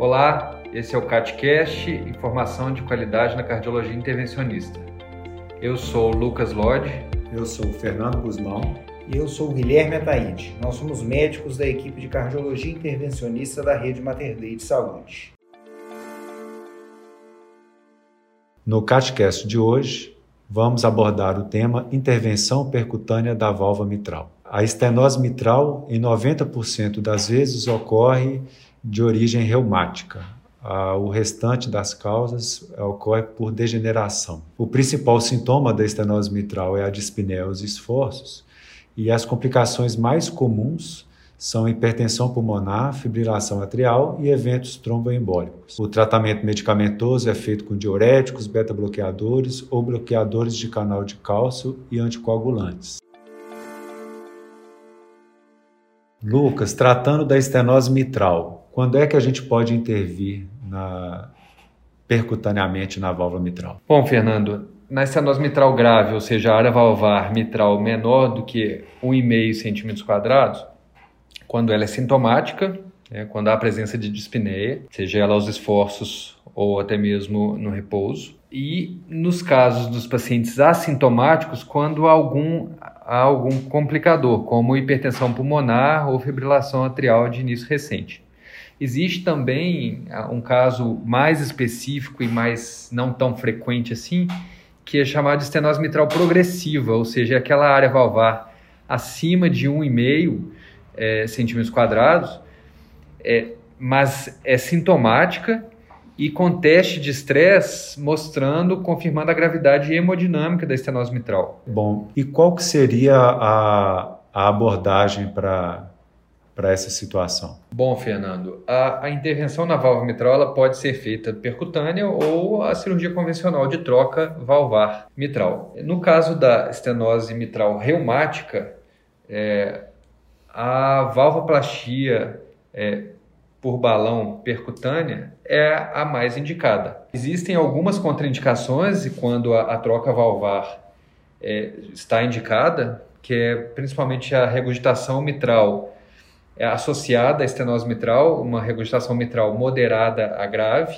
Olá, esse é o CatCast, informação de qualidade na cardiologia intervencionista. Eu sou o Lucas Lodge. Eu sou o Fernando Guzmão. E eu sou o Guilherme Ataíde. Nós somos médicos da equipe de cardiologia intervencionista da rede Mater Dei de Saúde. No CatCast de hoje, vamos abordar o tema intervenção percutânea da válvula mitral. A estenose mitral, em 90% das vezes, ocorre de origem reumática. o restante das causas ocorre por degeneração. O principal sintoma da estenose mitral é a dispneia aos esforços, e as complicações mais comuns são hipertensão pulmonar, fibrilação atrial e eventos tromboembólicos. O tratamento medicamentoso é feito com diuréticos, beta-bloqueadores ou bloqueadores de canal de cálcio e anticoagulantes. Lucas, tratando da estenose mitral, quando é que a gente pode intervir na, percutaneamente na válvula mitral? Bom, Fernando, na estenose mitral grave, ou seja, a área valvar mitral menor do que 1,5 centímetros quadrados, quando ela é sintomática, né, quando há a presença de dispneia, seja ela aos esforços ou até mesmo no repouso. E nos casos dos pacientes assintomáticos, quando há algum, há algum complicador, como hipertensão pulmonar ou fibrilação atrial de início recente. Existe também ah, um caso mais específico e mais não tão frequente assim, que é chamado de estenose mitral progressiva, ou seja, aquela área valvar acima de 1,5 é, centímetros quadrados, é, mas é sintomática e com teste de estresse mostrando, confirmando a gravidade hemodinâmica da estenose mitral. Bom, e qual que seria a, a abordagem para para essa situação? Bom, Fernando, a, a, intervenção na válvula mitral pode ser feita percutânea ou a cirurgia convencional de troca valvar mitral. No caso da estenose mitral reumática, é, a valvoplastia é, por balão percutânea é a mais indicada. Existem algumas contraindicações quando a, a troca valvar é, está indicada, que é principalmente a regurgitação mitral associada à estenose mitral, uma regurgitação mitral moderada a grave,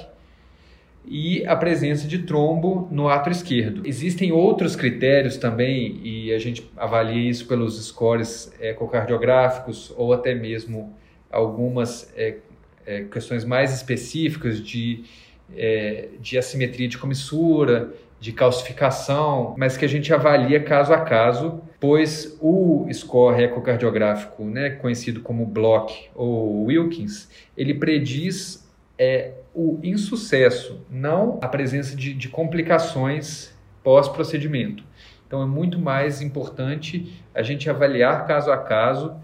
e a presença de trombo no ato esquerdo. Existem outros critérios também, e a gente avalia isso pelos scores ecocardiográficos ou até mesmo algumas é, é, questões mais específicas de, é, de assimetria de comissura, de calcificação, mas que a gente avalia caso a caso, pois o score ecocardiográfico, né, conhecido como Block ou Wilkins, ele prediz é, o insucesso, não a presença de, de complicações pós-procedimento. Então é muito mais importante a gente avaliar caso a caso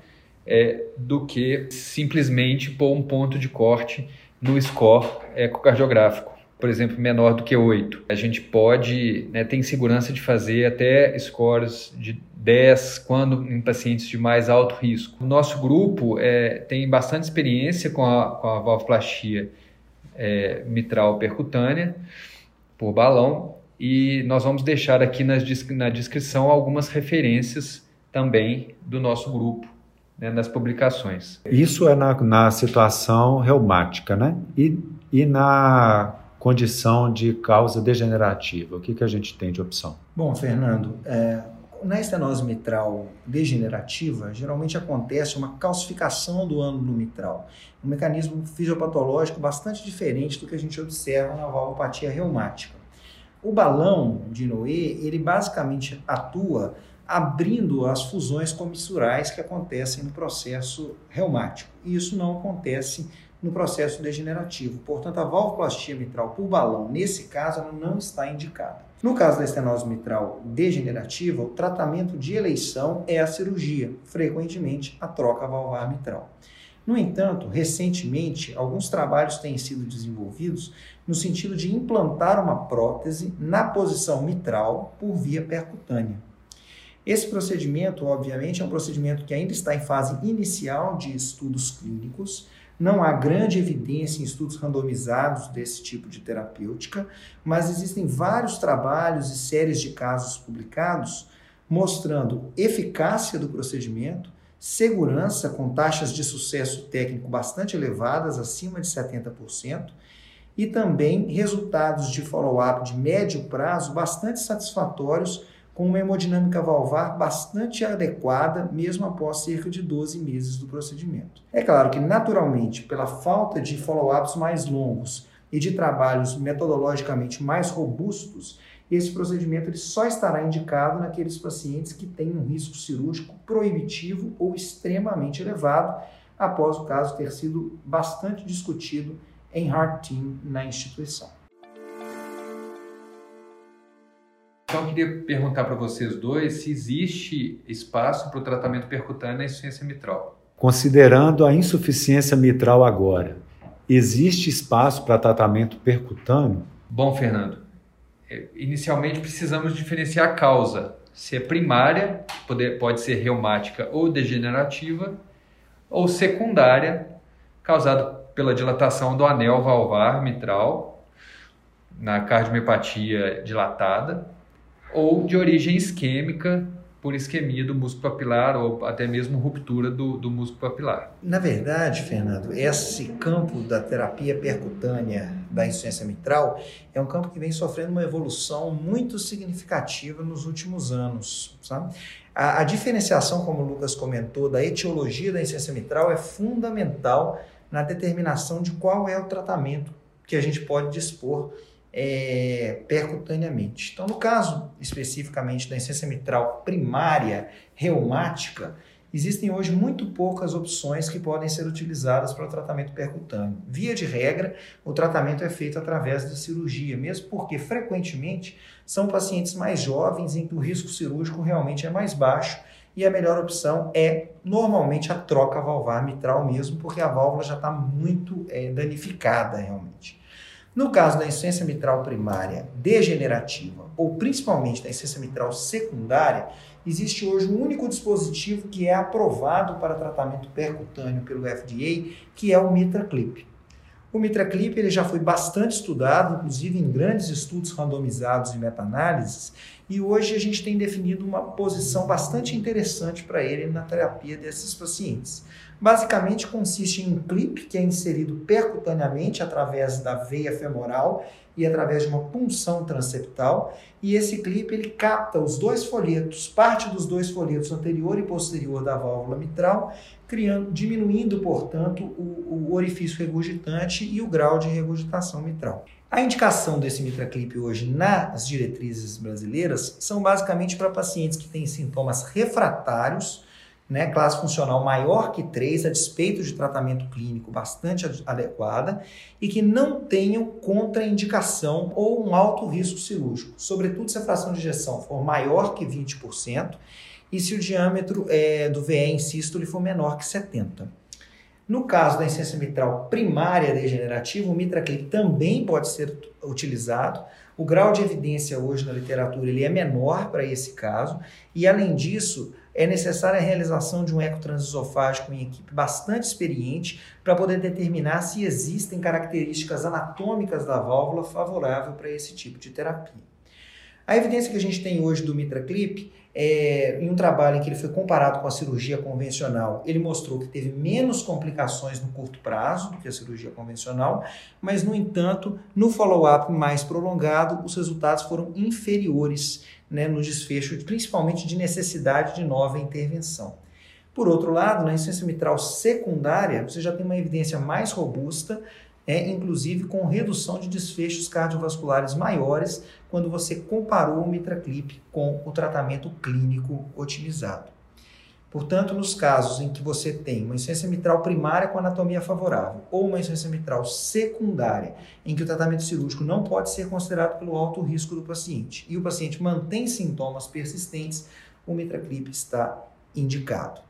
é, do que simplesmente pôr um ponto de corte no score ecocardiográfico, por exemplo, menor do que 8. A gente pode, né, tem segurança de fazer até scores de 10 quando em pacientes de mais alto risco. Nosso grupo é, tem bastante experiência com a, com a valvoplastia é, mitral percutânea por balão e nós vamos deixar aqui na, na descrição algumas referências também do nosso grupo né, nas publicações. Isso é na, na situação reumática, né? E, e na condição de causa degenerativa, o que, que a gente tem de opção? Bom, Fernando, é, na estenose mitral degenerativa, geralmente acontece uma calcificação do ânulo mitral, um mecanismo fisiopatológico bastante diferente do que a gente observa na valvopatia reumática. O balão de Noé, ele basicamente atua abrindo as fusões comissurais que acontecem no processo reumático. E isso não acontece no processo degenerativo. Portanto, a valvoplastia mitral por balão, nesse caso, ela não está indicada. No caso da estenose mitral degenerativa, o tratamento de eleição é a cirurgia, frequentemente a troca valvar mitral. No entanto, recentemente, alguns trabalhos têm sido desenvolvidos no sentido de implantar uma prótese na posição mitral por via percutânea. Esse procedimento, obviamente, é um procedimento que ainda está em fase inicial de estudos clínicos, não há grande evidência em estudos randomizados desse tipo de terapêutica, mas existem vários trabalhos e séries de casos publicados mostrando eficácia do procedimento, segurança com taxas de sucesso técnico bastante elevadas, acima de 70%, e também resultados de follow-up de médio prazo bastante satisfatórios, com uma hemodinâmica valvar bastante adequada, mesmo após cerca de 12 meses do procedimento. É claro que, naturalmente, pela falta de follow-ups mais longos e de trabalhos metodologicamente mais robustos, esse procedimento ele só estará indicado naqueles pacientes que têm um risco cirúrgico proibitivo ou extremamente elevado, após o caso ter sido bastante discutido em Heart Team na instituição. Então, eu queria perguntar para vocês dois se existe espaço para o tratamento percutâneo na insuficiência mitral. Considerando a insuficiência mitral agora, existe espaço para tratamento percutâneo? Bom, Fernando, é, inicialmente precisamos diferenciar a causa. Se é primária, pode, pode ser reumática ou degenerativa, ou secundária, causada pela dilatação do anel valvar mitral, na cardiomiopatia dilatada, ou de origem isquêmica, por isquemia do músculo papilar ou até mesmo ruptura do, do músculo papilar. Na verdade, Fernando, esse campo da terapia percutânea da insuficiência mitral é um campo que vem sofrendo uma evolução muito significativa nos últimos anos. Sabe? A, a diferenciação, como o Lucas comentou, da etiologia da insuficiência mitral é fundamental na determinação de qual é o tratamento que a gente pode dispor é, percutaneamente. Então, no caso especificamente da insuficiência mitral primária reumática, existem hoje muito poucas opções que podem ser utilizadas para o tratamento percutâneo. Via de regra, o tratamento é feito através da cirurgia, mesmo porque frequentemente são pacientes mais jovens em que o risco cirúrgico realmente é mais baixo e a melhor opção é normalmente a troca valvar mitral mesmo, porque a válvula já está muito é, danificada realmente. No caso da insuficiência mitral primária degenerativa, ou principalmente da insuficiência mitral secundária, existe hoje um único dispositivo que é aprovado para tratamento percutâneo pelo FDA, que é o MitraClip. O MitraClip ele já foi bastante estudado, inclusive em grandes estudos randomizados e meta-análises, e hoje a gente tem definido uma posição bastante interessante para ele na terapia desses pacientes. Basicamente consiste em um clipe que é inserido percutaneamente através da veia femoral e através de uma punção transeptal, e esse clipe ele capta os dois folhetos, parte dos dois folhetos anterior e posterior da válvula mitral, criando, diminuindo, portanto, o, o orifício regurgitante e o grau de regurgitação mitral. A indicação desse mitraclip hoje nas diretrizes brasileiras são basicamente para pacientes que têm sintomas refratários né, classe funcional maior que 3, a despeito de tratamento clínico bastante adequada, e que não tenham contraindicação ou um alto risco cirúrgico, sobretudo se a fração de ejeção for maior que 20% e se o diâmetro é, do VE em sístole for menor que 70%. No caso da insuficiência mitral primária degenerativa, o mitraclip também pode ser utilizado. O grau de evidência hoje na literatura ele é menor para esse caso, e além disso, é necessária a realização de um eco transesofágico em equipe bastante experiente para poder determinar se existem características anatômicas da válvula favorável para esse tipo de terapia. A evidência que a gente tem hoje do MitraClip, é, em um trabalho em que ele foi comparado com a cirurgia convencional, ele mostrou que teve menos complicações no curto prazo do que a cirurgia convencional, mas, no entanto, no follow-up mais prolongado, os resultados foram inferiores né, no desfecho, principalmente de necessidade de nova intervenção. Por outro lado, na insuficiência mitral secundária, você já tem uma evidência mais robusta, é, inclusive com redução de desfechos cardiovasculares maiores quando você comparou o MitraClip com o tratamento clínico otimizado. Portanto, nos casos em que você tem uma insuficiência mitral primária com anatomia favorável ou uma insuficiência mitral secundária, em que o tratamento cirúrgico não pode ser considerado pelo alto risco do paciente e o paciente mantém sintomas persistentes, o MitraClip está indicado.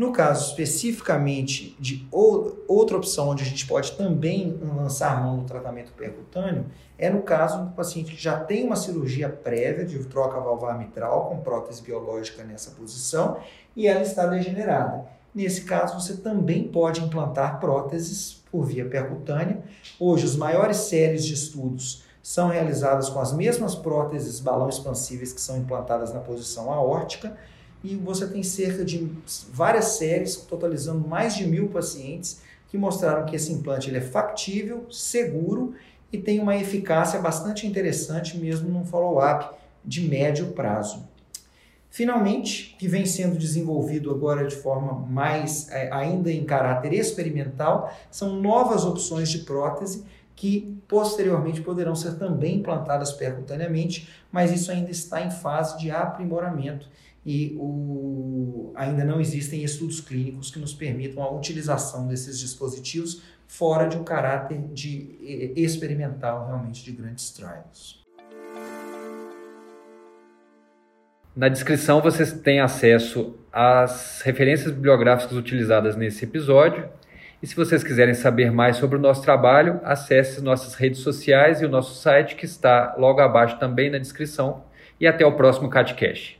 No caso especificamente de outra opção onde a gente pode também lançar mão no tratamento percutâneo, é no caso do paciente que já tem uma cirurgia prévia de troca valvar mitral com prótese biológica nessa posição e ela está degenerada. Nesse caso, você também pode implantar próteses por via percutânea. Hoje, os maiores séries de estudos são realizadas com as mesmas próteses balão expansíveis que são implantadas na posição aórtica e você tem cerca de várias séries, totalizando mais de mil pacientes, que mostraram que esse implante ele é factível, seguro e tem uma eficácia bastante interessante mesmo num follow-up de médio prazo. Finalmente, que vem sendo desenvolvido agora de forma mais é, ainda em caráter experimental, são novas opções de prótese que posteriormente poderão ser também implantadas percutaneamente, mas isso ainda está em fase de aprimoramento e o, ainda não existem estudos clínicos que nos permitam a utilização desses dispositivos fora de um caráter de experimental realmente de grandes trials. Na descrição vocês têm acesso às referências bibliográficas utilizadas nesse episódio. E se vocês quiserem saber mais sobre o nosso trabalho, acesse nossas redes sociais e o nosso site que está logo abaixo também na descrição. E até o próximo CatCast.